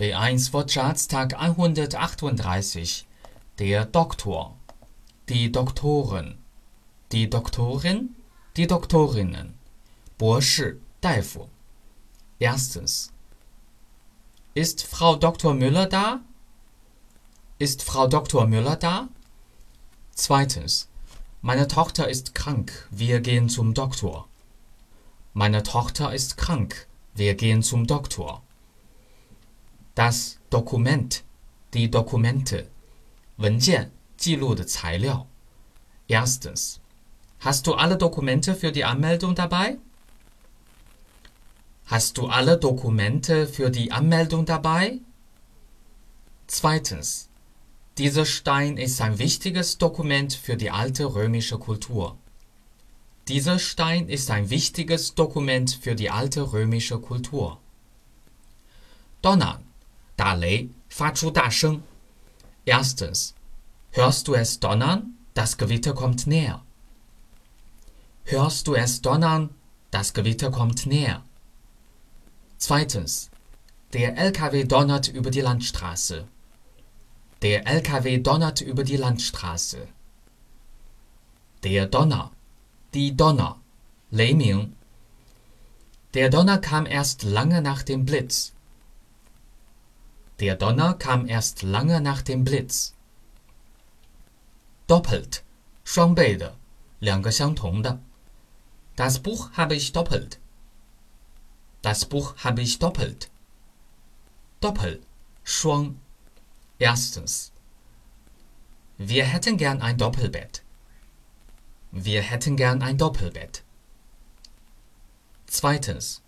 B1 Wortschatz Tag 138. Der Doktor. Die Doktoren. Die Doktorin. Die Doktorinnen. 博士, Daifo. Erstens. Ist Frau Dr. Müller da? Ist Frau Dr. Müller da? Zweitens. Meine Tochter ist krank. Wir gehen zum Doktor. Meine Tochter ist krank. Wir gehen zum Doktor Das Dokument, die Dokumente, 文件记录的材料。Erstens. Hast du alle Dokumente für die Anmeldung dabei? Hast du alle Dokumente für die Anmeldung dabei? Zweitens. Dieser Stein ist ein wichtiges Dokument für die alte römische Kultur. Dieser Stein ist ein wichtiges Dokument für die alte römische Kultur. Donnern, 打雷，发出大声。Erstens. Hörst du es donnern? Das Gewitter kommt näher. Hörst du es donnern? Das Gewitter kommt näher. Zweitens. Der LKW donnert über die Landstraße. Der LKW donnert über die Landstraße. Der Donner. Die Donner. 雷鸣。Der Donner kam erst lange nach dem Blitz. Der Donner kam erst lange nach dem Blitz. Doppelt. 双倍的，两个相同的。Das Buch habe ich doppelt. Das Buch habe ich doppelt. Doppel. 双。Erstens. Wir hätten gern ein Doppelbett. Wir hätten gern ein Doppelbett. Zweitens.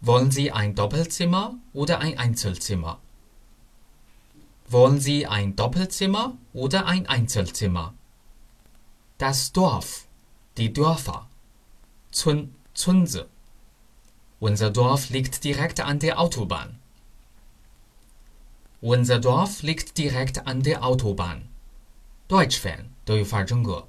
Wollen Sie ein Doppelzimmer oder ein Einzelzimmer? Wollen Sie ein Doppelzimmer oder ein Einzelzimmer? Das Dorf, die Dörfer. Zun, Zunse. Unser Dorf liegt direkt an der Autobahn. Unser Dorf liegt direkt an der Autobahn. Deutsch-Fan 德语范儿真格。